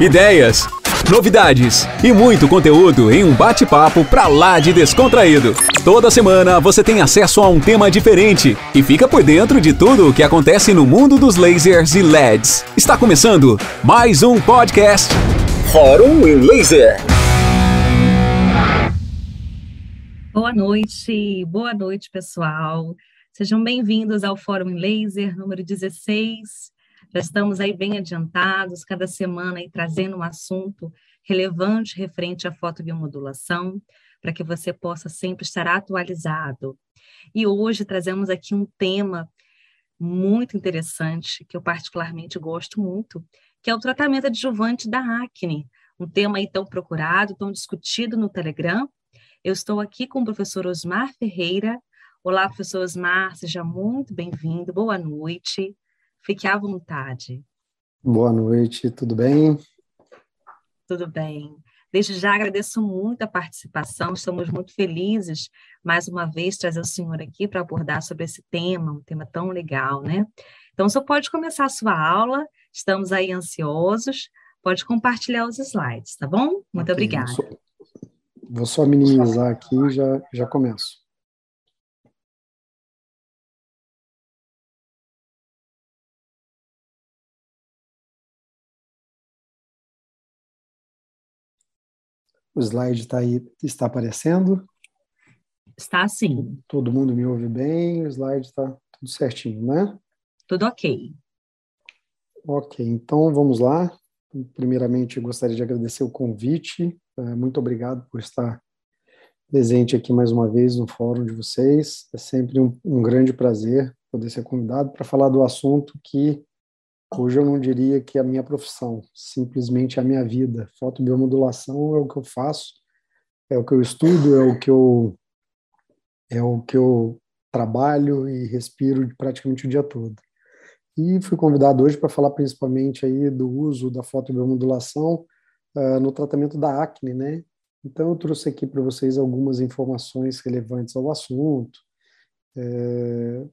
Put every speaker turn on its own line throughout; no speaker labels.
ideias, novidades e muito conteúdo em um bate-papo pra lá de descontraído. Toda semana você tem acesso a um tema diferente e fica por dentro de tudo o que acontece no mundo dos lasers e LEDs. Está começando mais um podcast Fórum em Laser.
Boa noite, boa noite, pessoal. Sejam bem-vindos ao Fórum em Laser número 16. Já estamos aí bem adiantados, cada semana aí trazendo um assunto relevante referente à fotobiomodulação, para que você possa sempre estar atualizado. E hoje trazemos aqui um tema muito interessante, que eu particularmente gosto muito, que é o tratamento adjuvante da acne, um tema aí tão procurado, tão discutido no Telegram. Eu estou aqui com o professor Osmar Ferreira. Olá, professor Osmar, seja muito bem-vindo, boa noite. Fique à vontade.
Boa noite, tudo bem?
Tudo bem. Desde já agradeço muito a participação, estamos muito felizes, mais uma vez, trazer o senhor aqui para abordar sobre esse tema, um tema tão legal, né? Então, o senhor pode começar a sua aula, estamos aí ansiosos, pode compartilhar os slides, tá bom? Muito okay, obrigada.
Vou só, vou só minimizar aqui e já, já começo. O slide está aí, está aparecendo?
Está sim.
Todo mundo me ouve bem, o slide está tudo certinho, né?
Tudo ok.
Ok, então vamos lá. Primeiramente, gostaria de agradecer o convite. É, muito obrigado por estar presente aqui mais uma vez no fórum de vocês. É sempre um, um grande prazer poder ser convidado para falar do assunto que Hoje eu não diria que é a minha profissão, simplesmente a minha vida. Fotobiomodulação é o que eu faço, é o que eu estudo, é o que eu é o que eu trabalho e respiro praticamente o dia todo. E fui convidado hoje para falar principalmente aí do uso da fotobiomodulação uh, no tratamento da acne, né? Então eu trouxe aqui para vocês algumas informações relevantes ao assunto, é,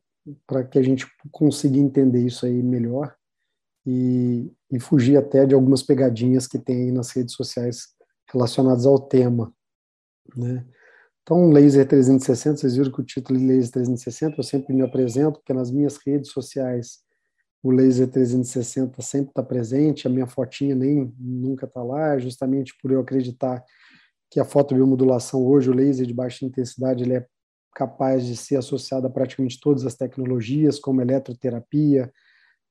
para que a gente consiga entender isso aí melhor e, e fugir até de algumas pegadinhas que tem aí nas redes sociais relacionadas ao tema, né? Então, Laser 360, vocês viram que o título é Laser 360, eu sempre me apresento, porque nas minhas redes sociais o Laser 360 sempre está presente, a minha fotinha nem nunca está lá, justamente por eu acreditar que a fotobiomodulação hoje, o laser de baixa intensidade, ele é capaz de ser associado a praticamente todas as tecnologias, como eletroterapia,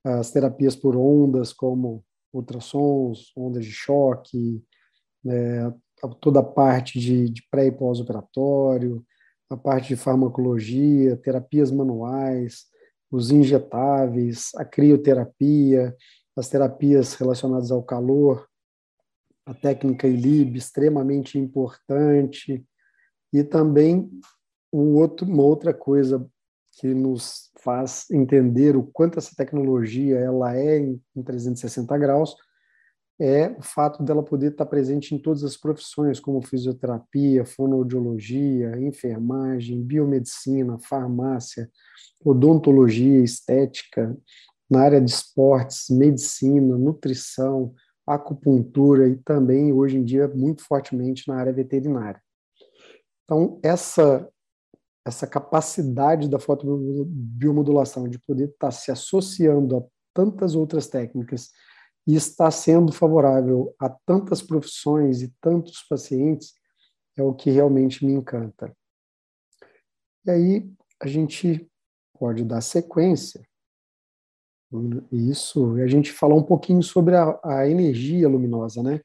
as terapias por ondas, como ultrassons, ondas de choque, né, toda a parte de, de pré e pós-operatório, a parte de farmacologia, terapias manuais, os injetáveis, a crioterapia, as terapias relacionadas ao calor, a técnica ILIB, extremamente importante, e também um outro, uma outra coisa que nos faz entender o quanto essa tecnologia ela é em, 360 graus é o fato dela poder estar presente em todas as profissões, como fisioterapia, fonoaudiologia, enfermagem, biomedicina, farmácia, odontologia, estética, na área de esportes, medicina, nutrição, acupuntura e também, hoje em dia, muito fortemente na área veterinária. Então, essa essa capacidade da fotobiomodulação de poder estar se associando a tantas outras técnicas e estar sendo favorável a tantas profissões e tantos pacientes é o que realmente me encanta. E aí a gente pode dar sequência isso, e a gente falar um pouquinho sobre a, a energia luminosa, né?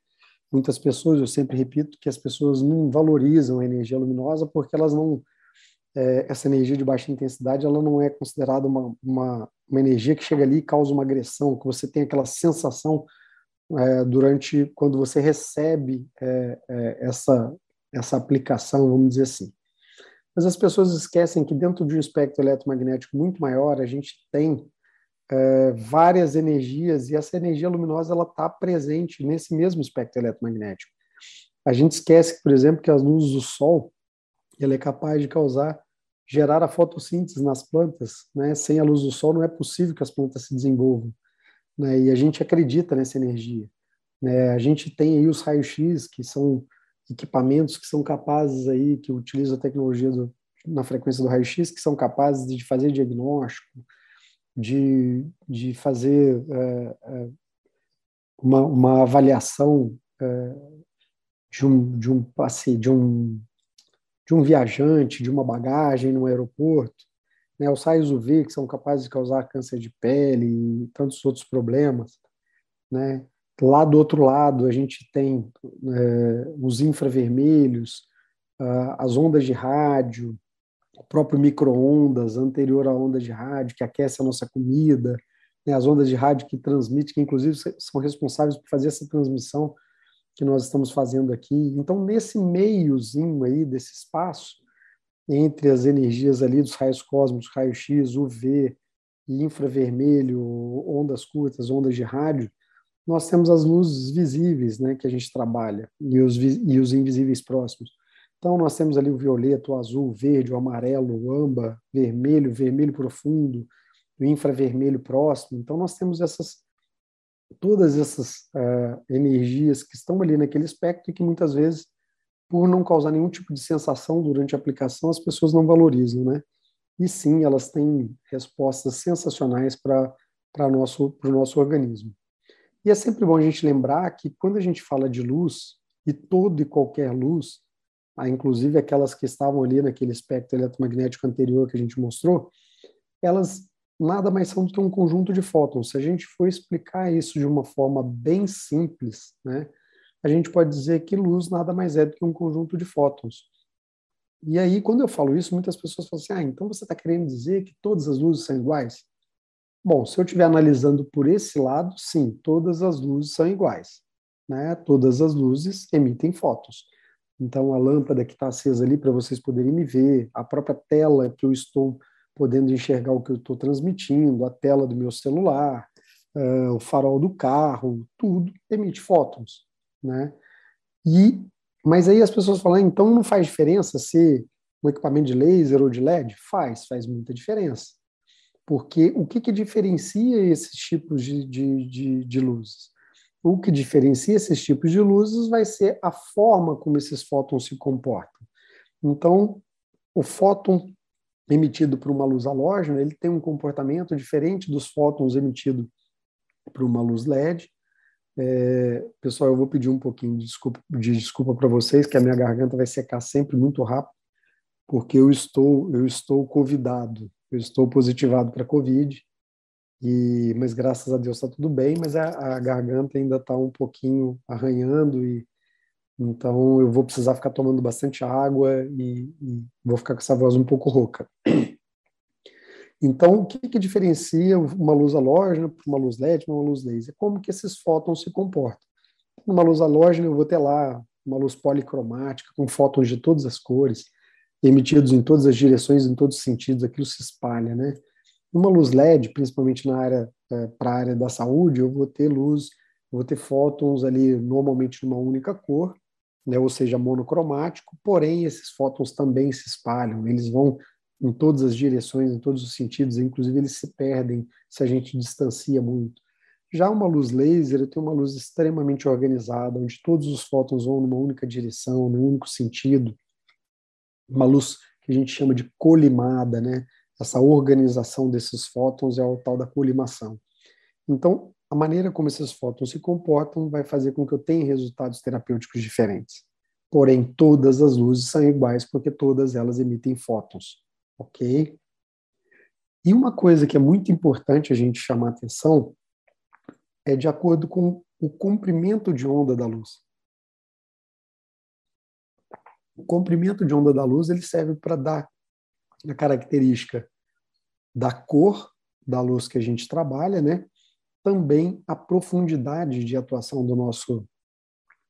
Muitas pessoas, eu sempre repito que as pessoas não valorizam a energia luminosa porque elas não é, essa energia de baixa intensidade ela não é considerada uma, uma, uma, energia que chega ali e causa uma agressão, que você tem aquela sensação é, durante quando você recebe é, é, essa essa aplicação, vamos dizer assim. Mas as pessoas esquecem que dentro de um espectro eletromagnético muito maior a gente tem é, várias energias e essa energia luminosa ela está presente nesse mesmo espectro eletromagnético. A gente esquece, por exemplo, que as luzes do Sol ele é capaz de causar, gerar a fotossíntese nas plantas. Né? Sem a luz do sol não é possível que as plantas se desenvolvam. Né? E a gente acredita nessa energia. Né? A gente tem aí os raios-x, que são equipamentos que são capazes aí, que utilizam a tecnologia do, na frequência do raio-x, que são capazes de fazer diagnóstico, de, de fazer é, é, uma, uma avaliação é, de um de um passe, de um de um viajante, de uma bagagem no aeroporto, né, os raios UV que são capazes de causar câncer de pele e tantos outros problemas, né? Lá do outro lado a gente tem é, os infravermelhos, as ondas de rádio, o próprio micro-ondas anterior à onda de rádio que aquece a nossa comida, né, as ondas de rádio que transmitem, que inclusive são responsáveis por fazer essa transmissão que nós estamos fazendo aqui. Então, nesse meiozinho aí desse espaço, entre as energias ali dos raios cósmicos, raio-x, UV e infravermelho, ondas curtas, ondas de rádio, nós temos as luzes visíveis, né, que a gente trabalha, e os, e os invisíveis próximos. Então, nós temos ali o violeta, o azul, o verde, o amarelo, o âmbar, vermelho, vermelho profundo, o infravermelho próximo. Então, nós temos essas todas essas uh, energias que estão ali naquele espectro e que muitas vezes, por não causar nenhum tipo de sensação durante a aplicação, as pessoas não valorizam, né? E sim, elas têm respostas sensacionais para o nosso, nosso organismo. E é sempre bom a gente lembrar que quando a gente fala de luz, e toda e qualquer luz, ah, inclusive aquelas que estavam ali naquele espectro eletromagnético anterior que a gente mostrou, elas nada mais são do que um conjunto de fótons. Se a gente for explicar isso de uma forma bem simples, né, a gente pode dizer que luz nada mais é do que um conjunto de fótons. E aí, quando eu falo isso, muitas pessoas falam assim: ah, então você está querendo dizer que todas as luzes são iguais? Bom, se eu estiver analisando por esse lado, sim, todas as luzes são iguais. Né? Todas as luzes emitem fótons. Então, a lâmpada que está acesa ali para vocês poderem me ver, a própria tela que eu estou podendo enxergar o que eu estou transmitindo, a tela do meu celular, uh, o farol do carro, tudo emite fótons, né? E, mas aí as pessoas falam, ah, então não faz diferença se um equipamento de laser ou de LED? Faz, faz muita diferença. Porque o que, que diferencia esses tipos de, de, de, de luzes? O que diferencia esses tipos de luzes vai ser a forma como esses fótons se comportam. Então, o fóton emitido por uma luz halógena, ele tem um comportamento diferente dos fótons emitidos por uma luz LED. É, pessoal, eu vou pedir um pouquinho de desculpa, de desculpa para vocês, que a minha garganta vai secar sempre muito rápido, porque eu estou eu estou convidado, eu estou positivado para COVID, e mas graças a Deus está tudo bem, mas a, a garganta ainda está um pouquinho arranhando e então, eu vou precisar ficar tomando bastante água e, e vou ficar com essa voz um pouco rouca. Então, o que, que diferencia uma luz halógena para uma luz LED uma luz laser? Como que esses fótons se comportam? Numa luz halógena, eu vou ter lá uma luz policromática, com fótons de todas as cores, emitidos em todas as direções, em todos os sentidos, aquilo se espalha, né? Numa luz LED, principalmente na área, é, para a área da saúde, eu vou ter luz, eu vou ter fótons ali, normalmente numa única cor, né, ou seja, monocromático, porém esses fótons também se espalham, eles vão em todas as direções, em todos os sentidos, inclusive eles se perdem se a gente distancia muito. Já uma luz laser tem uma luz extremamente organizada, onde todos os fótons vão numa única direção, num único sentido. Uma luz que a gente chama de colimada, né? Essa organização desses fótons é o tal da colimação. Então, a maneira como esses fótons se comportam vai fazer com que eu tenha resultados terapêuticos diferentes. Porém, todas as luzes são iguais porque todas elas emitem fótons, ok? E uma coisa que é muito importante a gente chamar atenção é de acordo com o comprimento de onda da luz. O comprimento de onda da luz ele serve para dar a característica da cor da luz que a gente trabalha, né? Também a profundidade de atuação do nosso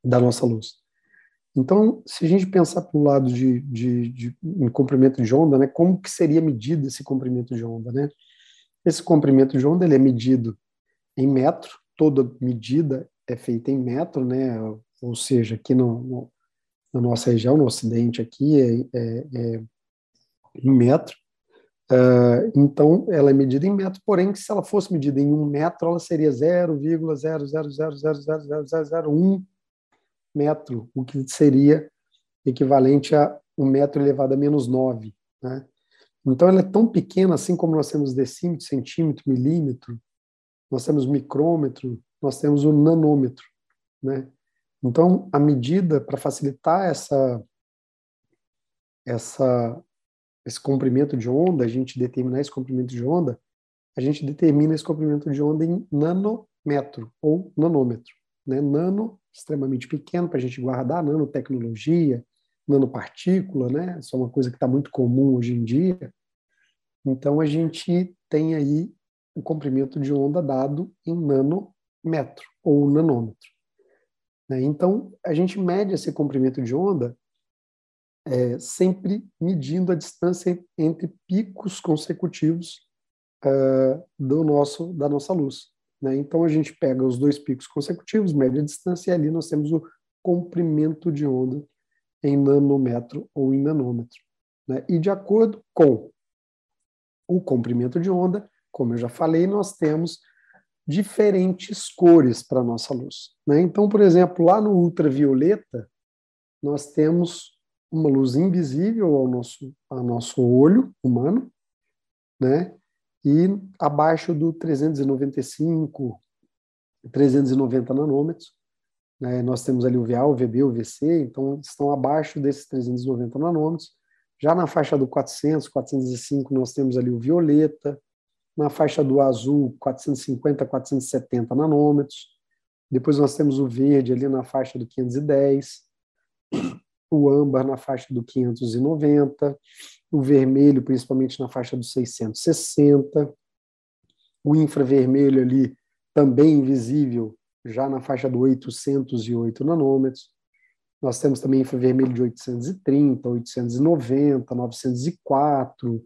da nossa luz. Então, se a gente pensar para o lado de, de, de comprimento de onda, né, como que seria medido esse comprimento de onda, né? Esse comprimento de onda ele é medido em metro, toda medida é feita em metro, né? Ou seja, aqui no, no na nossa região, no Ocidente aqui é, é, é em metro. Uh, então, ela é medida em metro, porém, se ela fosse medida em um metro, ela seria 0,000000001 metro, o que seria equivalente a um metro elevado a menos 9. Né? Então, ela é tão pequena, assim como nós temos decímetro, centímetro, milímetro, nós temos micrômetro, nós temos o nanômetro. Né? Então, a medida para facilitar essa, essa esse comprimento de onda, a gente determinar esse comprimento de onda, a gente determina esse comprimento de onda em nanômetro ou nanômetro. Né? Nano, extremamente pequeno para a gente guardar, nanotecnologia, nanopartícula, né? Isso é uma coisa que está muito comum hoje em dia. Então, a gente tem aí o comprimento de onda dado em nanômetro ou nanômetro. Né? Então, a gente mede esse comprimento de onda é, sempre medindo a distância entre picos consecutivos uh, do nosso da nossa luz. Né? Então a gente pega os dois picos consecutivos, mede a distância e ali nós temos o comprimento de onda em nanômetro ou em nanômetro. Né? E de acordo com o comprimento de onda, como eu já falei, nós temos diferentes cores para a nossa luz. Né? Então, por exemplo, lá no ultravioleta, nós temos uma luz invisível ao nosso, ao nosso olho humano, né? E abaixo do 395, 390 nanômetros, né? Nós temos ali o VA, o VB, o VC, então estão abaixo desses 390 nanômetros. Já na faixa do 400, 405, nós temos ali o violeta, na faixa do azul, 450, 470 nanômetros. Depois nós temos o verde ali na faixa do 510 o âmbar na faixa do 590, o vermelho principalmente na faixa do 660, o infravermelho ali também invisível já na faixa do 808 nanômetros. Nós temos também infravermelho de 830, 890, 904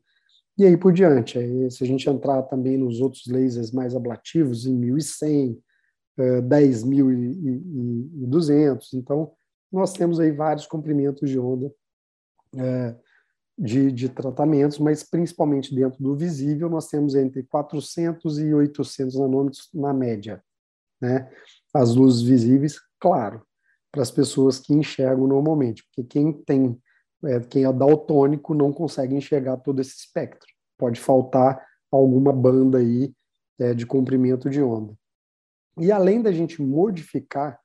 e aí por diante. Aí, se a gente entrar também nos outros lasers mais ablativos, em 1100, 10.200, então nós temos aí vários comprimentos de onda é, de, de tratamentos, mas principalmente dentro do visível, nós temos entre 400 e 800 nanômetros na média. Né? As luzes visíveis, claro, para as pessoas que enxergam normalmente, porque quem tem, é, quem é daltônico não consegue enxergar todo esse espectro. Pode faltar alguma banda aí é, de comprimento de onda. E além da gente modificar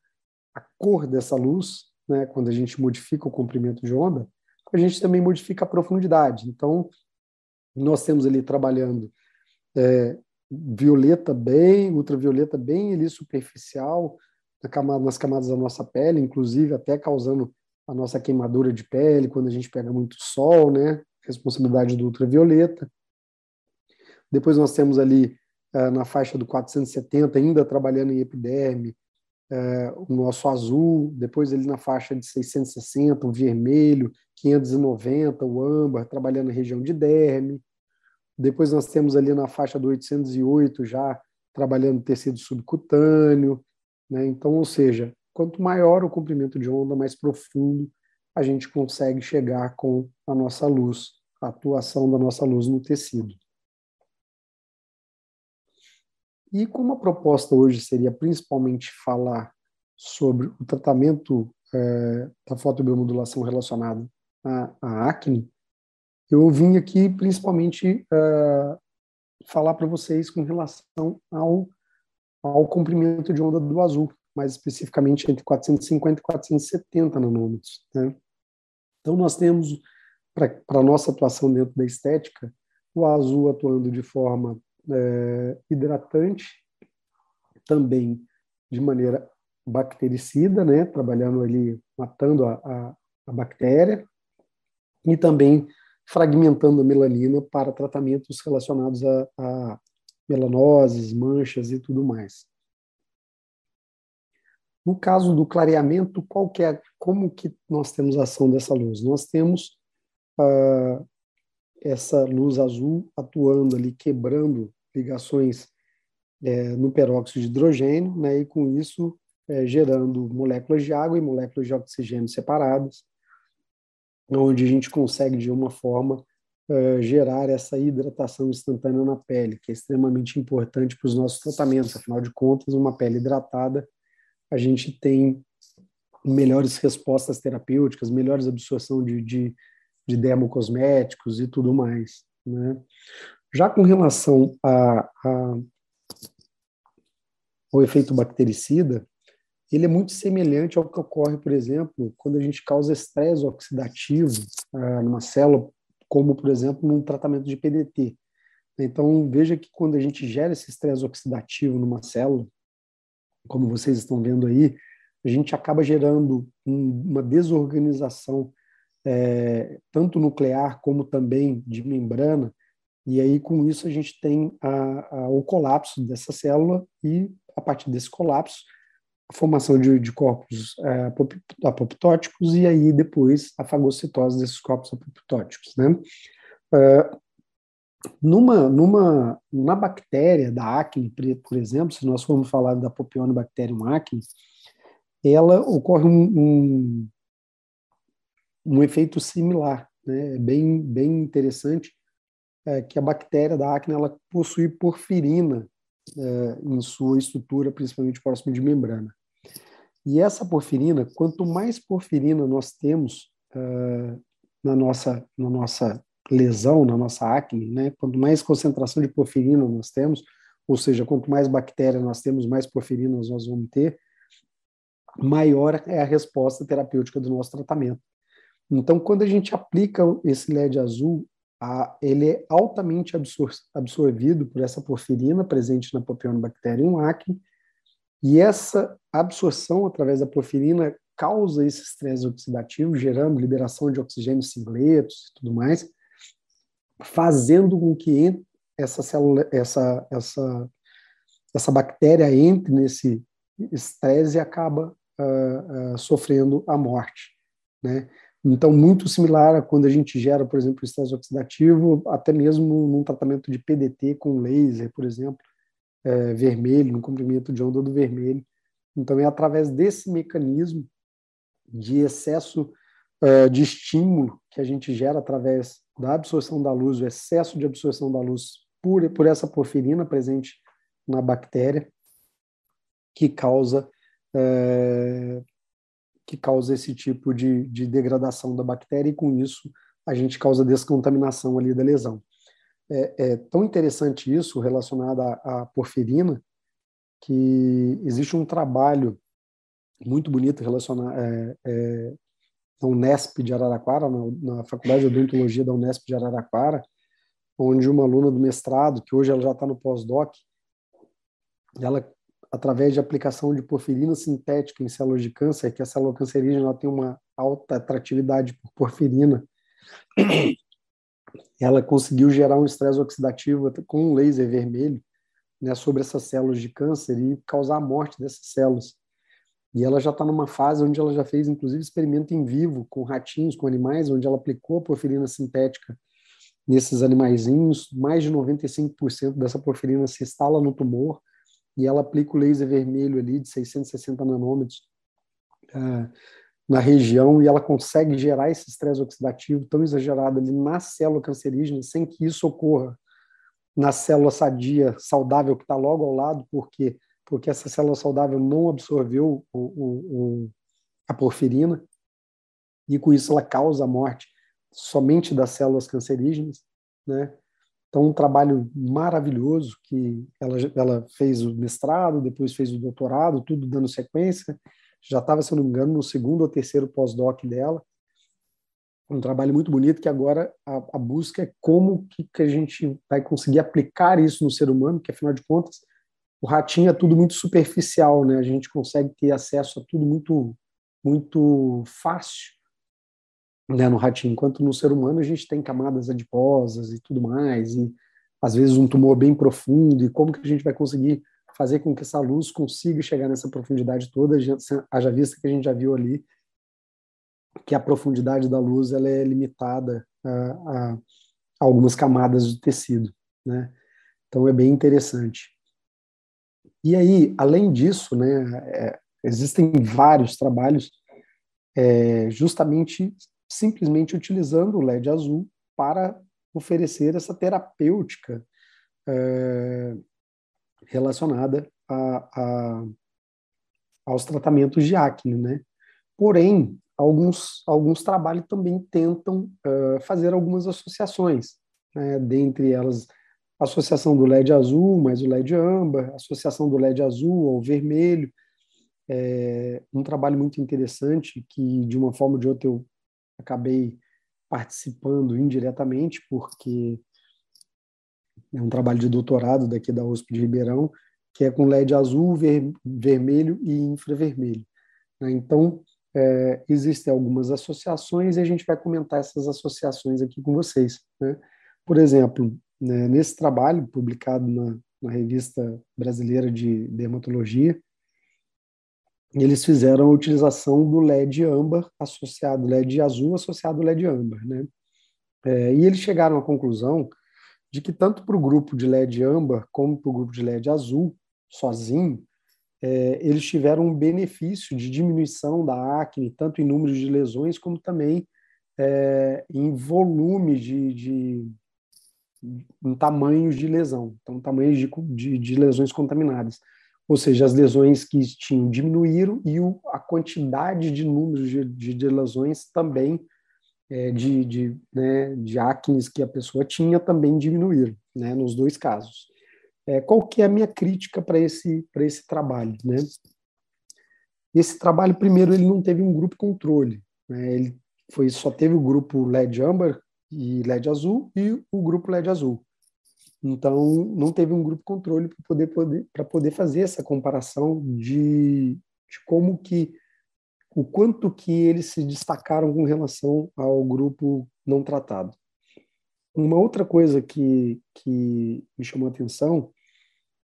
a cor dessa luz, né, quando a gente modifica o comprimento de onda, a gente também modifica a profundidade. Então, nós temos ali trabalhando é, violeta bem, ultravioleta bem ali superficial, na camada, nas camadas da nossa pele, inclusive até causando a nossa queimadura de pele quando a gente pega muito sol, né? Responsabilidade do ultravioleta. Depois nós temos ali uh, na faixa do 470 ainda trabalhando em epiderme, é, o nosso azul, depois ele na faixa de 660, o vermelho, 590, o âmbar, trabalhando na região de derme. Depois nós temos ali na faixa do 808 já trabalhando tecido subcutâneo. Né? Então, ou seja, quanto maior o comprimento de onda, mais profundo a gente consegue chegar com a nossa luz, a atuação da nossa luz no tecido. E como a proposta hoje seria principalmente falar sobre o tratamento é, da fotobiomodulação relacionado à, à, acne, eu vim aqui principalmente é, falar para vocês com relação ao, ao comprimento de onda do azul, mais especificamente entre 450 e 470 nanômetros. Né? Então, nós temos, para a nossa atuação dentro da estética, o azul atuando de forma é, hidratante, também de maneira bactericida, né, trabalhando ali, matando a, a, a bactéria, e também fragmentando a melanina para tratamentos relacionados a, a melanoses, manchas e tudo mais. No caso do clareamento, qual que é, como que nós temos a ação dessa luz? Nós temos uh, essa luz azul atuando ali, quebrando ligações é, no peróxido de hidrogênio, né, e com isso é, gerando moléculas de água e moléculas de oxigênio separadas, onde a gente consegue, de uma forma, uh, gerar essa hidratação instantânea na pele, que é extremamente importante para os nossos tratamentos. Afinal de contas, uma pele hidratada, a gente tem melhores respostas terapêuticas, melhores absorção de, de, de dermocosméticos e tudo mais. Né? Já com relação a, a, ao efeito bactericida, ele é muito semelhante ao que ocorre, por exemplo, quando a gente causa estresse oxidativo ah, numa célula, como, por exemplo, num tratamento de PDT. Então, veja que quando a gente gera esse estresse oxidativo numa célula, como vocês estão vendo aí, a gente acaba gerando um, uma desorganização é, tanto nuclear como também de membrana, e aí com isso a gente tem a, a, o colapso dessa célula e a partir desse colapso a formação de, de corpos é, apoptóticos e aí depois a fagocitose desses corpos apoptóticos, né? É, numa, numa, numa bactéria da acne, por exemplo, se nós formos falar da Propionibacterium acne, ela ocorre um, um, um efeito similar, né? É bem, bem interessante é, que a bactéria da acne ela possui porfirina é, em sua estrutura, principalmente próximo de membrana. E essa porfirina, quanto mais porfirina nós temos é, na nossa na nossa lesão, na nossa acne, né? Quanto mais concentração de porfirina nós temos, ou seja, quanto mais bactéria nós temos, mais porfirina nós vamos ter, maior é a resposta terapêutica do nosso tratamento. Então, quando a gente aplica esse LED azul, a, ele é altamente absor absorvido por essa porfirina presente na Propionibacterium acne, e essa absorção através da porfirina causa esse estresse oxidativo, gerando liberação de oxigênio singletos e tudo mais, fazendo com que essa célula, essa, essa, essa bactéria entre nesse estresse e acaba uh, uh, sofrendo a morte, né? Então, muito similar a quando a gente gera, por exemplo, estresse oxidativo, até mesmo num tratamento de PDT com laser, por exemplo, é, vermelho, no comprimento de onda do vermelho. Então, é através desse mecanismo de excesso uh, de estímulo que a gente gera através da absorção da luz, o excesso de absorção da luz por, por essa porfirina presente na bactéria, que causa uh, que causa esse tipo de, de degradação da bactéria e com isso a gente causa descontaminação ali da lesão. É, é tão interessante isso relacionado à, à porfirina que existe um trabalho muito bonito relacionado é, é, na Unesp de Araraquara, na, na Faculdade de Odontologia da Unesp de Araraquara, onde uma aluna do mestrado, que hoje ela já está no pós-doc, ela através de aplicação de porfirina sintética em células de câncer, que a célula cancerígena tem uma alta atratividade por porfirina, ela conseguiu gerar um estresse oxidativo com um laser vermelho né, sobre essas células de câncer e causar a morte dessas células. E ela já está numa fase onde ela já fez, inclusive, experimento em vivo com ratinhos, com animais, onde ela aplicou a porfirina sintética nesses animaizinhos. Mais de 95% dessa porfirina se instala no tumor e ela aplica o laser vermelho ali de 660 nanômetros uh, na região e ela consegue gerar esse estresse oxidativo tão exagerado ali na célula cancerígena sem que isso ocorra na célula sadia, saudável que está logo ao lado, porque porque essa célula saudável não absorveu o, o, o, a porfirina e com isso ela causa a morte somente das células cancerígenas, né? Então, um trabalho maravilhoso que ela, ela fez o mestrado, depois fez o doutorado, tudo dando sequência. Já estava, se não me engano, no segundo ou terceiro pós-doc dela. Um trabalho muito bonito que agora a, a busca é como que, que a gente vai conseguir aplicar isso no ser humano, que afinal de contas o ratinho é tudo muito superficial, né? A gente consegue ter acesso a tudo muito muito fácil, né, no ratinho, enquanto no ser humano a gente tem camadas adiposas e tudo mais, e às vezes um tumor bem profundo, e como que a gente vai conseguir fazer com que essa luz consiga chegar nessa profundidade toda, haja vista que a gente já viu ali que a profundidade da luz ela é limitada a, a algumas camadas do tecido, né? Então é bem interessante. E aí, além disso, né, é, existem vários trabalhos é, justamente simplesmente utilizando o LED azul para oferecer essa terapêutica é, relacionada a, a, aos tratamentos de acne, né? Porém, alguns, alguns trabalhos também tentam uh, fazer algumas associações, né? dentre elas associação do LED azul mais o LED âmbar, associação do LED azul ao vermelho, é um trabalho muito interessante que, de uma forma ou de outra, eu acabei participando indiretamente, porque é um trabalho de doutorado daqui da USP de Ribeirão, que é com LED azul, ver, vermelho e infravermelho. Né? Então, é, existem algumas associações e a gente vai comentar essas associações aqui com vocês. Né? Por exemplo, né, nesse trabalho publicado na, na, Revista Brasileira de Dermatologia, eles fizeram a utilização do LED âmbar associado, LED azul associado ao LED âmbar. Né? É, e eles chegaram à conclusão de que tanto para o grupo de LED âmbar como para o grupo de LED azul, sozinho, é, eles tiveram um benefício de diminuição da acne, tanto em número de lesões, como também é, em volume de, de em tamanhos de lesão, então tamanhos de, de, de, lesões contaminadas. Ou seja, as lesões que tinham diminuíram e o, a quantidade de números de, de, de lesões também, é, de, de, né, de acnes que a pessoa tinha, também diminuíram, né, nos dois casos. É, qual que é a minha crítica para esse, esse trabalho? Né? Esse trabalho, primeiro, ele não teve um grupo controle. Né? Ele foi, só teve o grupo LED Amber e LED Azul e o grupo LED Azul. Então, não teve um grupo controle para poder, poder, poder fazer essa comparação de, de como que o quanto que eles se destacaram com relação ao grupo não tratado. Uma outra coisa que, que me chamou a atenção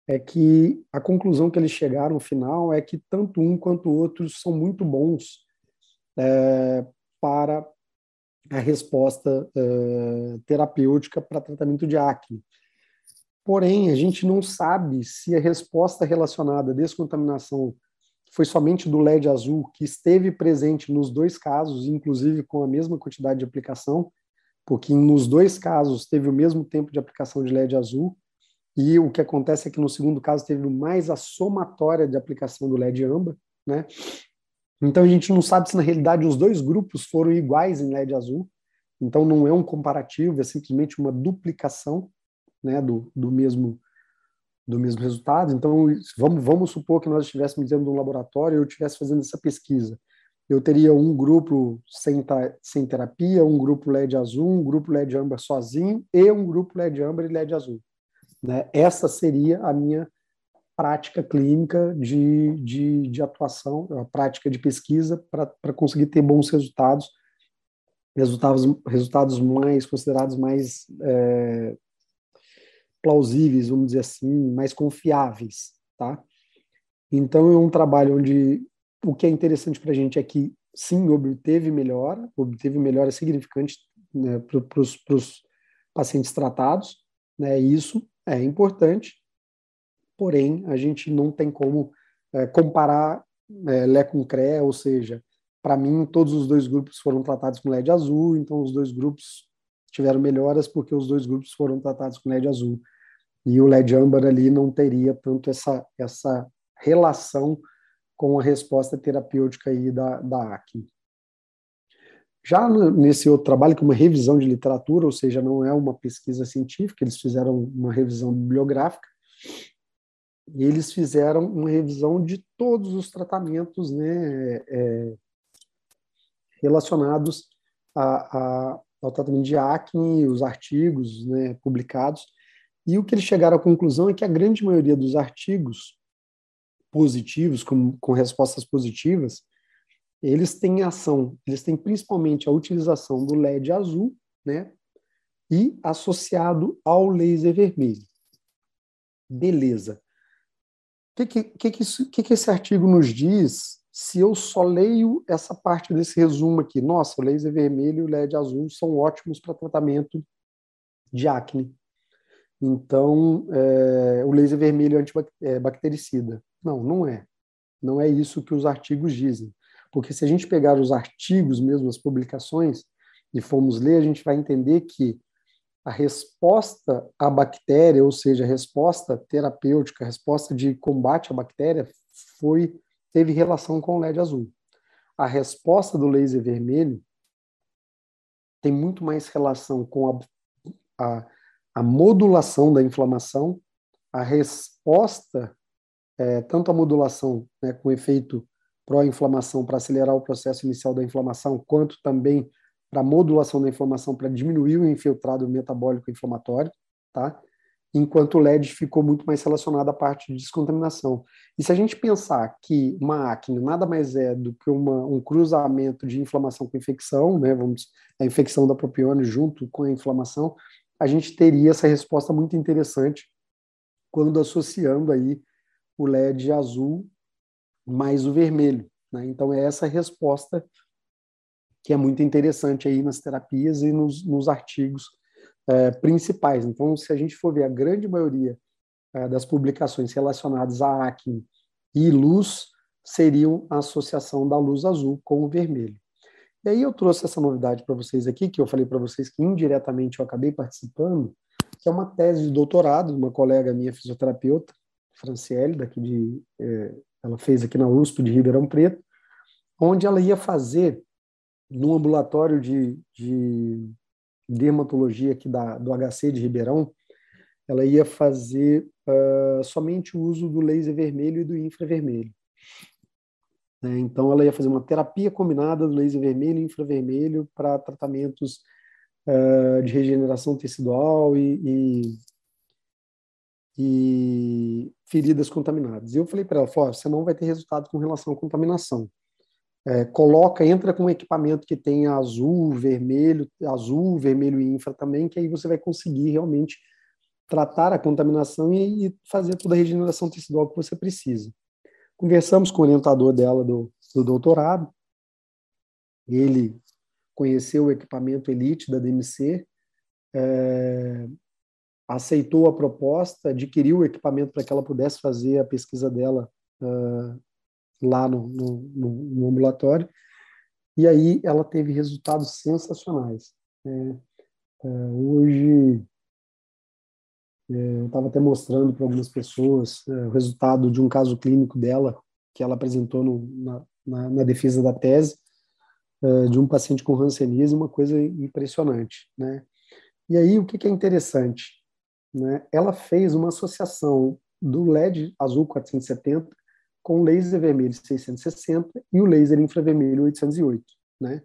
é que a conclusão que eles chegaram no final é que tanto um quanto o outro são muito bons é, para a resposta é, terapêutica para tratamento de acne. Porém, a gente não sabe se a resposta relacionada à descontaminação foi somente do LED azul, que esteve presente nos dois casos, inclusive com a mesma quantidade de aplicação, porque nos dois casos teve o mesmo tempo de aplicação de LED azul, e o que acontece é que no segundo caso teve mais a somatória de aplicação do LED âmbar, né? Então a gente não sabe se na realidade os dois grupos foram iguais em LED azul. Então não é um comparativo, é simplesmente uma duplicação, né, do, do mesmo do mesmo resultado. Então vamos vamos supor que nós estivéssemos dentro de um laboratório e eu estivesse fazendo essa pesquisa eu teria um grupo sem, sem terapia, um grupo LED azul, um grupo LED âmbar sozinho e um grupo LED âmbar e LED azul. Né? Essa seria a minha prática clínica de, de, de atuação, a prática de pesquisa para conseguir ter bons resultados, resultados, resultados mais considerados mais é, plausíveis, vamos dizer assim, mais confiáveis, tá? Então é um trabalho onde o que é interessante para a gente é que, sim, obteve melhora, obteve melhora significante né, para os pacientes tratados, né, isso é importante, porém, a gente não tem como é, comparar é, Lé com CRE, ou seja, para mim, todos os dois grupos foram tratados com LED azul, então os dois grupos tiveram melhoras porque os dois grupos foram tratados com LED azul. E o LED âmbar ali não teria tanto essa, essa relação com a resposta terapêutica aí da, da acne. Já nesse outro trabalho, que é uma revisão de literatura, ou seja, não é uma pesquisa científica, eles fizeram uma revisão bibliográfica, e eles fizeram uma revisão de todos os tratamentos né, é, relacionados a, a, ao tratamento de acne, os artigos né, publicados, e o que eles chegaram à conclusão é que a grande maioria dos artigos positivos, com, com respostas positivas, eles têm ação, eles têm principalmente a utilização do LED azul, né, e associado ao laser vermelho. Beleza. O que, que, que, que, que esse artigo nos diz se eu só leio essa parte desse resumo aqui? Nossa, o laser vermelho e o LED azul são ótimos para tratamento de acne. Então, é, o laser vermelho é antibactericida. Não, não é. Não é isso que os artigos dizem. Porque se a gente pegar os artigos mesmo, as publicações, e formos ler, a gente vai entender que a resposta à bactéria, ou seja, a resposta terapêutica, a resposta de combate à bactéria, foi teve relação com o LED azul. A resposta do laser vermelho tem muito mais relação com a, a, a modulação da inflamação, a resposta, é, tanto a modulação né, com efeito pró-inflamação para acelerar o processo inicial da inflamação, quanto também para modulação da inflamação, para diminuir o infiltrado metabólico inflamatório, tá? Enquanto o LED ficou muito mais relacionado à parte de descontaminação. E se a gente pensar que uma acne nada mais é do que uma, um cruzamento de inflamação com infecção, né? Vamos a infecção da propione junto com a inflamação, a gente teria essa resposta muito interessante quando associando aí o LED azul mais o vermelho. Né? Então é essa resposta que é muito interessante aí nas terapias e nos, nos artigos é, principais. Então, se a gente for ver a grande maioria é, das publicações relacionadas à acne e luz, seriam a associação da luz azul com o vermelho. E aí eu trouxe essa novidade para vocês aqui, que eu falei para vocês que indiretamente eu acabei participando, que é uma tese de doutorado de uma colega minha fisioterapeuta, Franciele, daqui de, é, ela fez aqui na USP de Ribeirão Preto, onde ela ia fazer no ambulatório de, de dermatologia aqui da, do HC de Ribeirão, ela ia fazer uh, somente o uso do laser vermelho e do infravermelho. É, então, ela ia fazer uma terapia combinada do laser vermelho e infravermelho para tratamentos uh, de regeneração tecidual e, e, e, feridas contaminadas. E eu falei para ela, você não vai ter resultado com relação à contaminação é, coloca, entra com um equipamento que tenha azul, vermelho, azul, vermelho e infra também, que aí você vai conseguir realmente tratar a contaminação e, e fazer toda a regeneração tecidual que você precisa. Conversamos com o orientador dela do, do doutorado, ele conheceu o equipamento Elite da DMC, é, aceitou a proposta, adquiriu o equipamento para que ela pudesse fazer a pesquisa dela uh, lá no, no, no, ambulatório, e aí ela teve resultados sensacionais. É, é, hoje, é, eu estava até mostrando para algumas pessoas o resultado de um caso clínico dela, que ela apresentou no, na, na, na, defesa da tese, de um paciente com hanseníase, uma coisa impressionante. Né? E aí, o que, que é interessante? Né? Ela fez uma associação do LED azul 470 com o laser vermelho 660 e o laser infravermelho 808, né?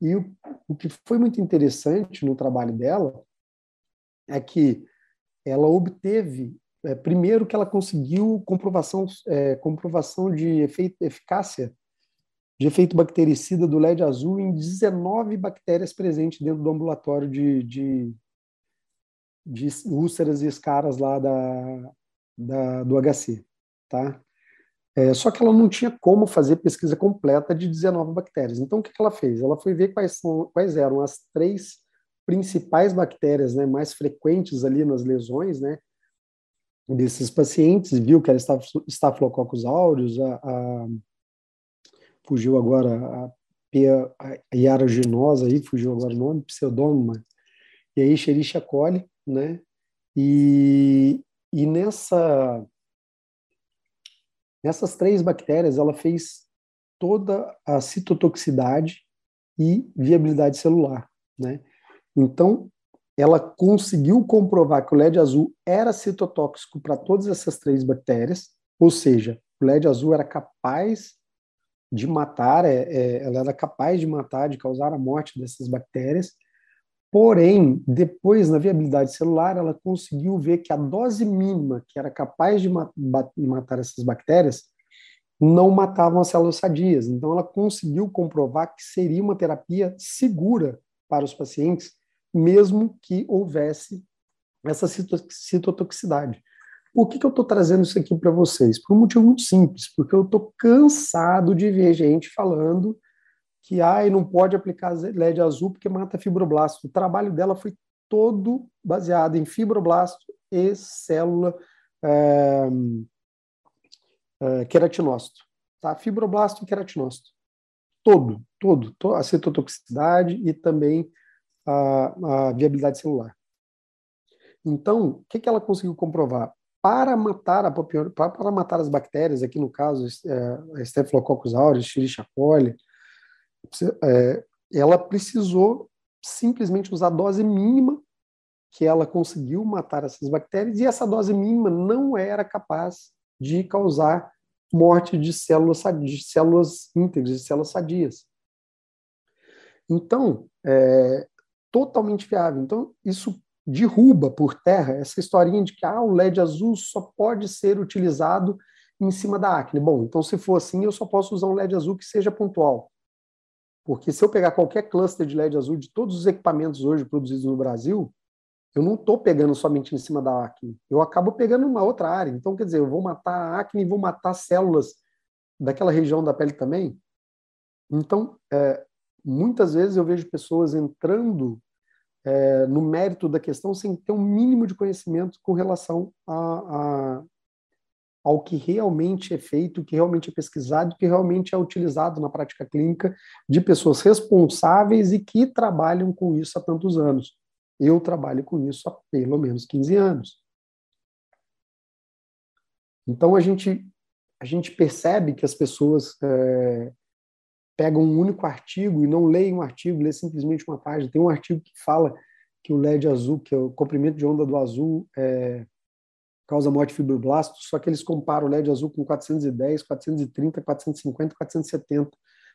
E o, o que foi muito interessante no trabalho dela é que ela obteve, é, primeiro que ela conseguiu comprovação, é, comprovação de efeito, eficácia de efeito bactericida do LED azul em 19 bactérias presentes dentro do ambulatório de, de, de úlceras e escaras lá da, da, do HC, tá? É, só que ela não tinha como fazer pesquisa completa de 19 bactérias. Então, o que, que ela fez? Ela foi ver quais, são, quais eram as três principais bactérias né, mais frequentes ali nas lesões né, desses pacientes, viu que era Staphylococcus aureus, a, a, fugiu agora a, a iaroginosa, aí, fugiu agora o nome, pseudônima, e aí Escherichia coli, né, e, e nessa Nessas três bactérias, ela fez toda a citotoxicidade e viabilidade celular, né? Então, ela conseguiu comprovar que o LED azul era citotóxico para todas essas três bactérias, ou seja, o LED azul era capaz de matar, é, é, ela era capaz de matar, de causar a morte dessas bactérias, Porém, depois, na viabilidade celular, ela conseguiu ver que a dose mínima que era capaz de matar essas bactérias não matavam as células sadias. Então, ela conseguiu comprovar que seria uma terapia segura para os pacientes, mesmo que houvesse essa citotoxicidade. Por que, que eu estou trazendo isso aqui para vocês? Por um motivo muito simples, porque eu estou cansado de ver gente falando que ai, não pode aplicar LED azul porque mata fibroblasto. O trabalho dela foi todo baseado em fibroblasto e célula é, é, queratinócito. Tá? Fibroblasto e queratinócito. Todo, todo, a citotoxicidade e também a, a viabilidade celular. Então, o que, que ela conseguiu comprovar? Para matar a para matar as bactérias, aqui no caso, é, Staphylococcus aureus, Escherichia coli, é, ela precisou simplesmente usar a dose mínima que ela conseguiu matar essas bactérias, e essa dose mínima não era capaz de causar morte de células, de células íntegras, de células sadias. Então, é totalmente viável. Então, isso derruba por terra essa historinha de que ah, o LED azul só pode ser utilizado em cima da acne. Bom, então se for assim, eu só posso usar um LED azul que seja pontual. Porque se eu pegar qualquer cluster de LED azul de todos os equipamentos hoje produzidos no Brasil, eu não estou pegando somente em cima da acne. Eu acabo pegando uma outra área. Então, quer dizer, eu vou matar a acne e vou matar células daquela região da pele também. Então, é, muitas vezes eu vejo pessoas entrando é, no mérito da questão sem ter um mínimo de conhecimento com relação a, a, ao que realmente é feito, que realmente é pesquisado, que realmente é utilizado na prática clínica de pessoas responsáveis e que trabalham com isso há tantos anos. Eu trabalho com isso há pelo menos 15 anos. Então a gente a gente percebe que as pessoas é, pegam um único artigo e não leem um artigo, lê simplesmente uma página. Tem um artigo que fala que o LED azul, que é o comprimento de onda do azul, é, causa morte fibroblasto, só que eles comparam o LED azul com 410, 430, 450, 470.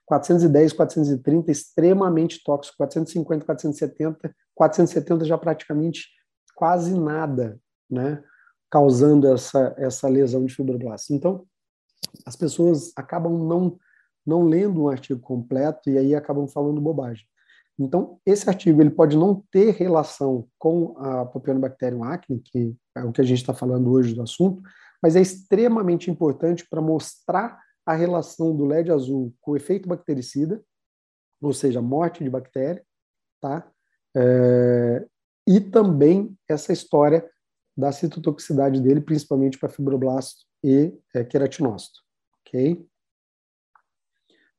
410, 430 extremamente tóxico, 450, 470, 470 já praticamente quase nada, né, causando essa essa lesão de fibroblasto. Então, as pessoas acabam não não lendo um artigo completo e aí acabam falando bobagem. Então, esse artigo ele pode não ter relação com a Propionibacterium acne, que é o que a gente está falando hoje do assunto, mas é extremamente importante para mostrar a relação do LED azul com o efeito bactericida, ou seja, morte de bactéria, tá? É, e também essa história da citotoxicidade dele, principalmente para fibroblasto e é, queratinócito, ok?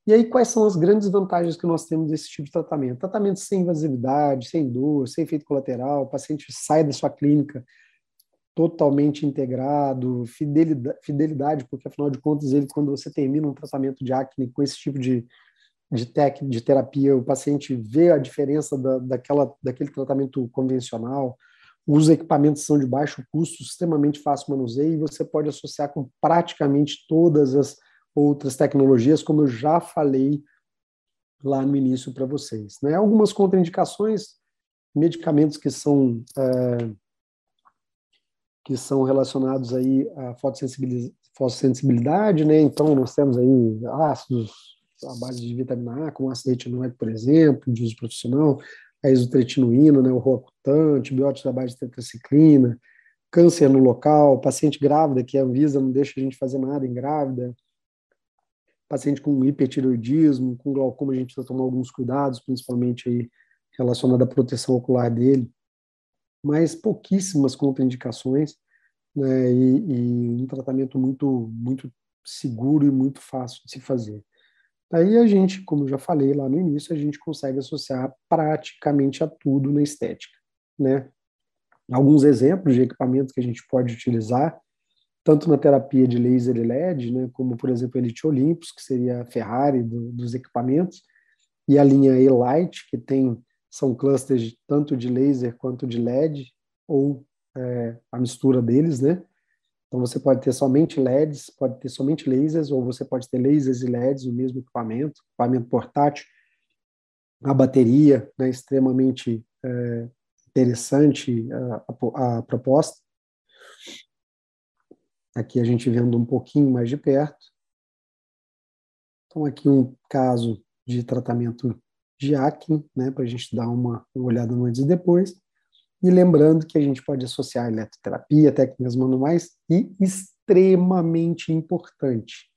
E aí, quais são as grandes vantagens que nós temos desse tipo de tratamento? Tratamento sem invasividade, sem dor, sem efeito colateral, o paciente sai da sua clínica totalmente integrado, fidelidade, fidelidade, porque afinal de contas, ele, quando você termina um tratamento de acne com esse tipo de, de técnica, de terapia, o paciente vê a diferença da, daquela, daquele tratamento convencional, os equipamentos são de baixo custo, extremamente fácil manuseio, e você pode associar com praticamente todas as outras tecnologias, como eu já falei lá no início para vocês. Né? Algumas contraindicações, medicamentos que são é, que são relacionados aí à fotossensibilidade, né? Então nós temos aí ácidos à base de vitamina A, como ácido retinoico, por exemplo, de uso profissional, a isotretinoína, né, o roacutan, antibióticos à base de tetraciclina, câncer no local, paciente grávida, que a Anvisa não deixa a gente fazer nada em grávida, paciente com hipertiroidismo, com glaucoma, a gente precisa tomar alguns cuidados, principalmente aí relacionado à proteção ocular dele, mas pouquíssimas contraindicações, né, e, e, um tratamento muito, muito seguro e muito fácil de se fazer. Aí a gente, como eu já falei lá no início, a gente consegue associar praticamente a tudo na estética, né? Alguns exemplos de equipamentos que a gente pode utilizar tanto na terapia de laser e LED, né, como, por exemplo, a Elite Olympus, que seria a Ferrari do, dos equipamentos, e a linha E-Light, que tem, são clusters tanto de laser quanto de LED, ou é, a mistura deles, né? Então, você pode ter somente LEDs, pode ter somente lasers, ou você pode ter lasers e LEDs no mesmo equipamento, equipamento portátil. A bateria, né, extremamente é, interessante a, a, a proposta. Aqui a gente vendo um pouquinho mais de perto. Então, aqui um caso de tratamento de acne, né, para a gente dar uma, olhada no antes e depois. E lembrando que a gente pode associar eletroterapia, técnicas manuais e extremamente importante.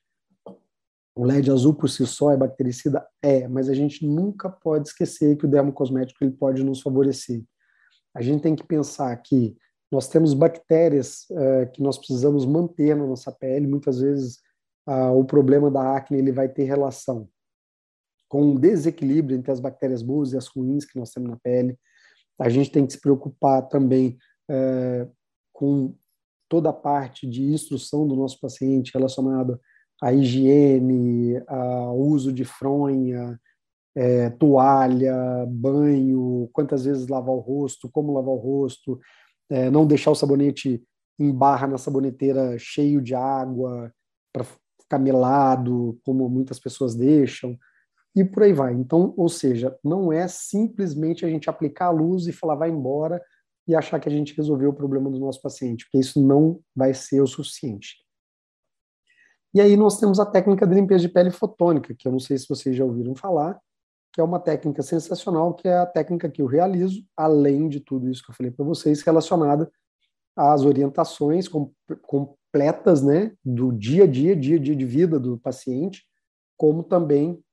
O LED azul por si só é bactericida? É, mas a gente nunca pode esquecer que o dermocosmético ele pode nos favorecer. A gente tem que pensar que nós temos bactérias uh, que nós precisamos manter na nossa pele. Muitas vezes uh, o problema da acne ele vai ter relação com um desequilíbrio entre as bactérias boas e as ruins que nós temos na pele. A gente tem que se preocupar também é, com toda a parte de instrução do nosso paciente relacionada à higiene, ao uso de fronha, é, toalha, banho, quantas vezes lavar o rosto, como lavar o rosto, é, não deixar o sabonete em barra na saboneteira cheio de água para ficar melado, como muitas pessoas deixam, e por aí vai. Então, ou seja, não é simplesmente a gente aplicar a luz e falar vai embora e achar que a gente resolveu o problema do nosso paciente, porque isso não vai ser o suficiente. E aí nós temos a técnica de limpeza de pele fotônica, que eu não sei se vocês já ouviram falar, que é uma técnica sensacional, que é a técnica que eu realizo, além de tudo isso que eu falei para vocês, relacionada às orientações com, completas né, do dia a dia, dia a dia de vida do paciente, como também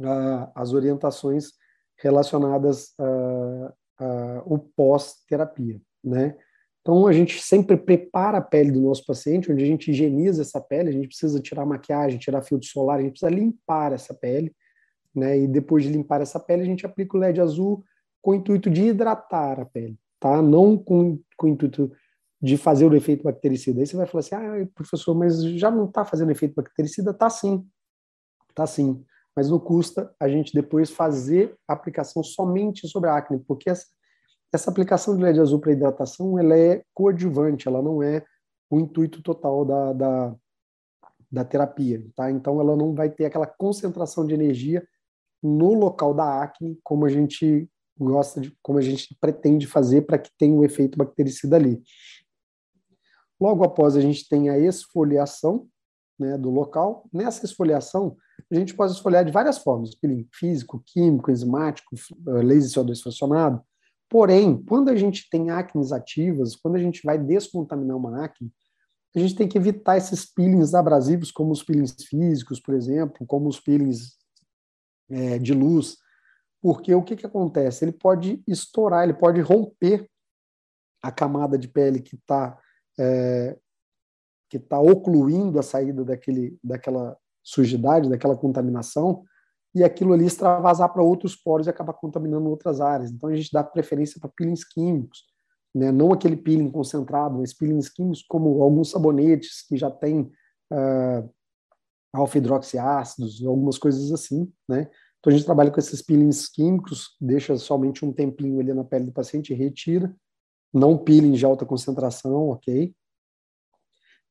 uh, as orientações relacionadas ao pós-terapia. Né? Então, a gente sempre prepara a pele do nosso paciente, onde a gente higieniza essa pele, a gente precisa tirar maquiagem, tirar filtro solar, a gente precisa limpar essa pele, né? E depois de limpar essa pele, a gente aplica o LED azul com o intuito de hidratar a pele, tá? Não com, com o intuito de fazer o efeito bactericida. Aí você vai falar assim, ah, professor, mas já não está fazendo efeito bactericida? Tá sim, tá sim. Mas não custa a gente depois fazer a aplicação somente sobre a acne, porque essa, essa aplicação de LED azul para hidratação, ela é coadjuvante, ela não é o intuito total da, da, da terapia, tá? Então ela não vai ter aquela concentração de energia no local da acne, como a gente gosta de, como a gente pretende fazer para que tenha um efeito bactericida ali. Logo após a gente tem a esfoliação né, do local. Nessa esfoliação, a gente pode esfoliar de várias formas, peeling físico, químico, enzimático, eh, laser CO2 fracionado. Porém, quando a gente tem acnes ativas, quando a gente vai descontaminar uma acne, a gente tem que evitar esses peelings abrasivos, como os peelings físicos, por exemplo, como os peelings é, de luz, porque o que, que acontece? Ele pode estourar, ele pode romper a camada de pele que está é, que está ocluindo a saída daquele, daquela sujidade, daquela contaminação, e aquilo ali extravasar para outros poros e acabar contaminando outras áreas. Então a gente dá preferência para peelings químicos, né? não aquele peeling concentrado, mas peelings químicos como alguns sabonetes que já têm uh, alfa-hidroxiácidos, algumas coisas assim, né? Então a gente trabalha com esses peelings químicos, deixa somente um tempinho ali na pele do paciente retira, não peeling de alta concentração, ok?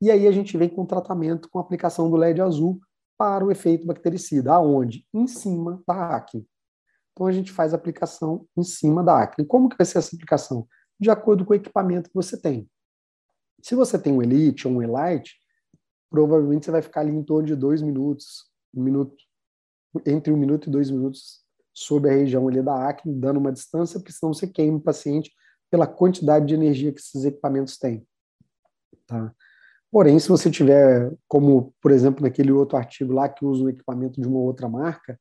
E aí a gente vem com tratamento com aplicação do LED azul para o efeito bactericida, aonde? Em cima da acne. Então a gente faz a aplicação em cima da acne. Como que vai ser essa aplicação? De acordo com o equipamento que você tem. Se você tem um Elite ou um Elite, provavelmente você vai ficar ali em torno de dois minutos, um minuto, entre um minuto e dois minutos sobre a região ali da acne, dando uma distância, porque senão você queima o paciente pela quantidade de energia que esses equipamentos têm. Tá? Porém, se você tiver, como por exemplo naquele outro artigo lá que usa um equipamento de uma outra marca,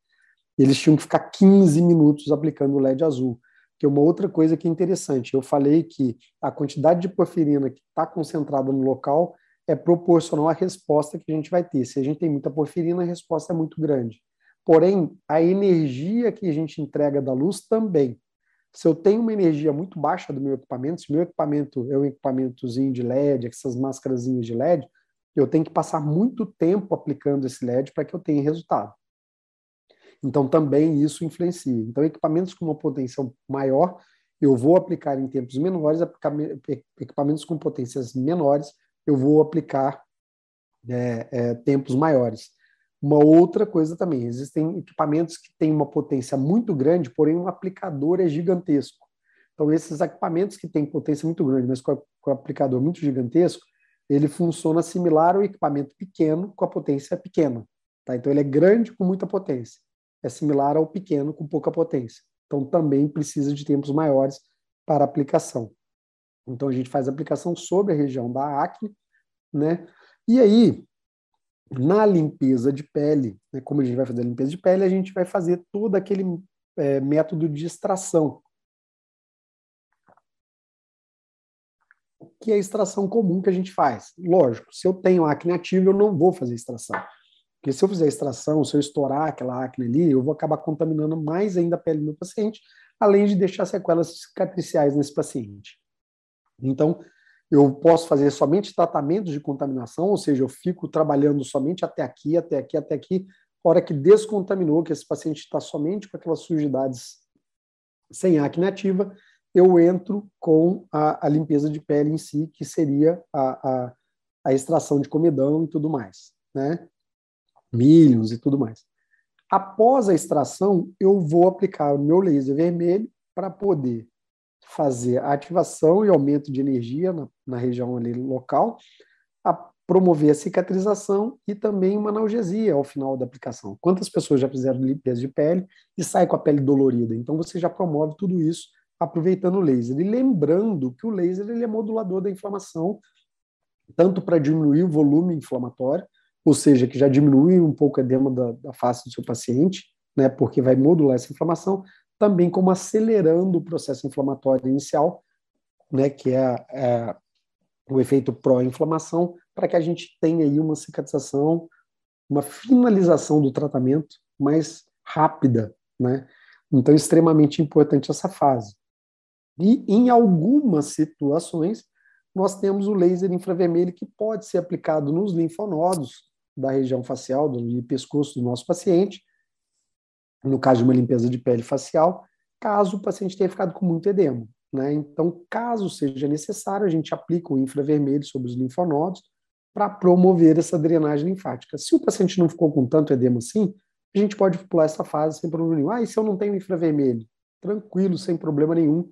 eles tinham que ficar 15 minutos aplicando o LED azul. Que é uma outra coisa que é interessante. Eu falei que a quantidade de porfirina que está concentrada no local é proporcional à resposta que a gente vai ter. Se a gente tem muita porfirina, a resposta é muito grande. Porém, a energia que a gente entrega da luz também. Se eu tenho uma energia muito baixa do meu equipamento, se meu equipamento é um equipamentozinho de LED, essas máscaras de LED, eu tenho que passar muito tempo aplicando esse LED para que eu tenha resultado. Então, também isso influencia. Então, equipamentos com uma potência maior, eu vou aplicar em tempos menores, equipamentos com potências menores, eu vou aplicar é, é, tempos maiores. Uma outra coisa também, existem equipamentos que têm uma potência muito grande, porém um aplicador é gigantesco. Então, esses equipamentos que têm potência muito grande, mas com, aplicador muito gigantesco, ele funciona similar ao equipamento pequeno com a potência pequena. Tá? Então, ele é grande com muita potência. É similar ao pequeno com pouca potência. Então, também precisa de tempos maiores para aplicação. Então, a gente faz aplicação sobre a região da acne, né? E aí, na limpeza de pele, né, como a gente vai fazer a limpeza de pele, a gente vai fazer todo aquele é, método de extração, que é a extração comum que a gente faz. Lógico, se eu tenho acne ativa, eu não vou fazer extração. Porque se eu fizer extração, se eu estourar aquela acne ali, eu vou acabar contaminando mais ainda a pele do meu paciente, além de deixar sequelas cicatriciais nesse paciente. Então, eu posso fazer somente tratamentos de contaminação, ou seja, eu fico trabalhando somente até aqui, até aqui, até aqui, hora que descontaminou, que esse paciente está somente com aquelas sujidades sem acne ativa, eu entro com a, a, limpeza de pele em si, que seria a, a, a extração de comedão e tudo mais, né? Milhos e tudo mais. Após a extração, eu vou aplicar o meu laser vermelho para poder fazer a ativação e aumento de energia na, na região ali local, a promover a cicatrização e também uma analgesia ao final da aplicação. Quantas pessoas já fizeram limpeza de pele e sai com a pele dolorida? Então você já promove tudo isso aproveitando o laser. E lembrando que o laser ele é modulador da inflamação, tanto para diminuir o volume inflamatório, ou seja, que já diminui um pouco o edema da, da face do seu paciente, né, porque vai modular essa inflamação, também como acelerando o processo inflamatório inicial, né, que é, é o efeito pró-inflamação, para que a gente tenha aí uma cicatrização, uma finalização do tratamento mais rápida, né? Então, extremamente importante essa fase. E em algumas situações, nós temos o laser infravermelho que pode ser aplicado nos linfonodos da região facial, do pescoço do nosso paciente, no caso de uma limpeza de pele facial, caso o paciente tenha ficado com muito edema. Né? Então, caso seja necessário, a gente aplica o infravermelho sobre os linfonodos para promover essa drenagem linfática. Se o paciente não ficou com tanto edema assim, a gente pode pular essa fase sem problema nenhum. Ah, e se eu não tenho infravermelho? Tranquilo, sem problema nenhum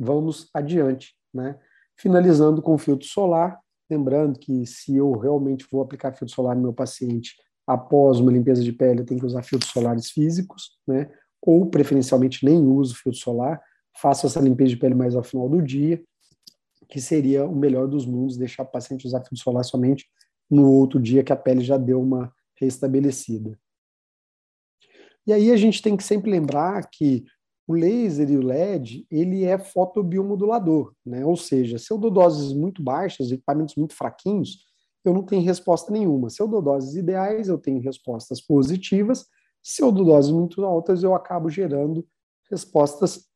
vamos adiante, né? Finalizando com filtro solar, lembrando que se eu realmente vou aplicar filtro solar no meu paciente após uma limpeza de pele, tenho que usar filtros solares físicos, né? Ou preferencialmente nem uso filtro solar, faço essa limpeza de pele mais ao final do dia, que seria o melhor dos mundos, deixar o paciente usar filtro solar somente no outro dia que a pele já deu uma restabelecida. E aí a gente tem que sempre lembrar que o laser e o LED, ele é fotobiomodulador, né? Ou seja, se eu dou doses muito baixas, equipamentos muito fraquinhos, eu não tenho resposta nenhuma. Se eu dou doses ideais, eu tenho respostas positivas. Se eu dou doses muito altas, eu acabo gerando respostas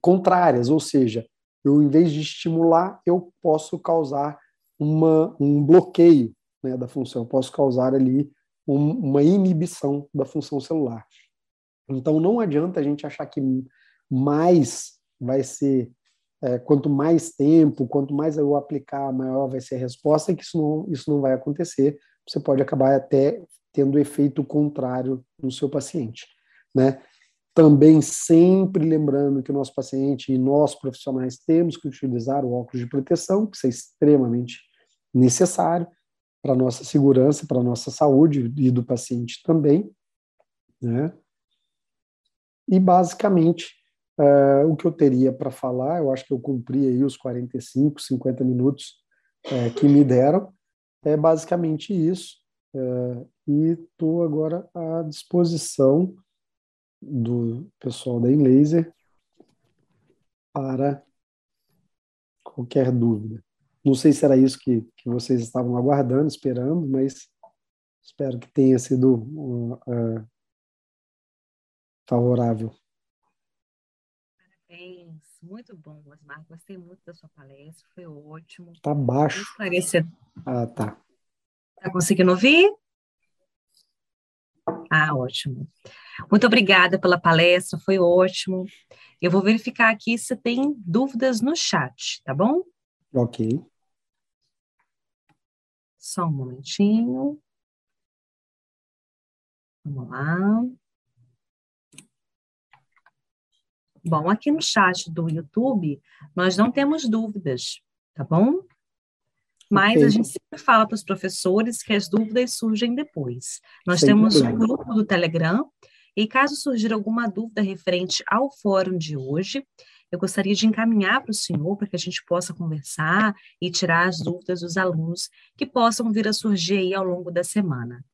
contrárias, ou seja, eu em vez de estimular, eu posso causar uma, um bloqueio né, da função, eu posso causar ali um, uma inibição da função celular. Então não adianta a gente achar que mais vai ser, é, quanto mais tempo, quanto mais eu aplicar, maior vai ser a resposta, que isso não, isso não vai acontecer. Você pode acabar até tendo efeito contrário no seu paciente, né? Também sempre lembrando que o nosso paciente e nós profissionais temos que utilizar o óculos de proteção, que isso é extremamente necessário para nossa segurança, para nossa saúde e do paciente também, né? E, basicamente, uh, o que eu teria para falar, eu acho que eu cumpri aí os 45, 50 minutos uh, que me deram, é basicamente isso. Uh, e estou agora à disposição do pessoal da Inlaser para qualquer dúvida. Não sei se era isso que, que vocês estavam aguardando, esperando, mas espero que tenha sido uh, favorável.
Muito bom, Osmar. Gostei muito da sua palestra, foi ótimo.
Tá baixo.
Esclarecedor.
Ah, tá.
Tá conseguindo ouvir? Ah, ótimo. Muito obrigada pela palestra, foi ótimo. Eu vou verificar aqui se tem dúvidas no chat, tá bom?
Ok.
Só um momentinho. Vamos lá. Bom, aqui no chat do YouTube, nós não temos dúvidas, tá bom? Mas okay. a gente sempre fala para os professores que as dúvidas surgem depois. Nós Sem temos problema. um grupo do Telegram, e caso surgir alguma dúvida referente ao fórum de hoje, eu gostaria de encaminhar para o senhor para que a gente possa conversar e tirar as dúvidas dos alunos que possam vir a surgir aí ao longo da semana.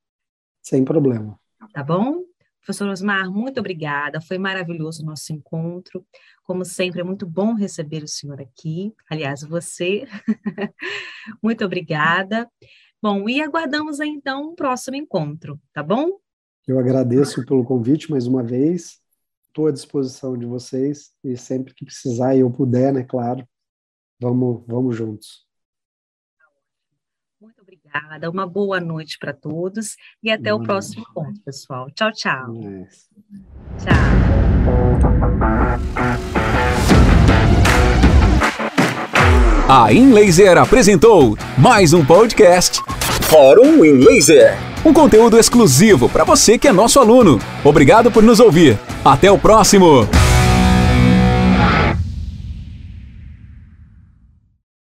Sem problema.
Tá bom? Professor Osmar, muito obrigada. Foi maravilhoso o nosso encontro. Como sempre, é muito bom receber o senhor aqui. Aliás, você. muito obrigada. Bom, e aguardamos então um próximo encontro, tá bom?
Eu agradeço pelo convite mais uma vez. Estou à disposição de vocês e sempre que precisar e eu puder, né, claro, Vamos, vamos juntos.
Obrigada, uma boa noite para todos e até o próximo encontro, pessoal. Tchau, tchau. Tchau.
A InLaser apresentou mais um podcast Fórum InLaser. Um conteúdo exclusivo para você que é nosso aluno. Obrigado por nos ouvir. Até o próximo.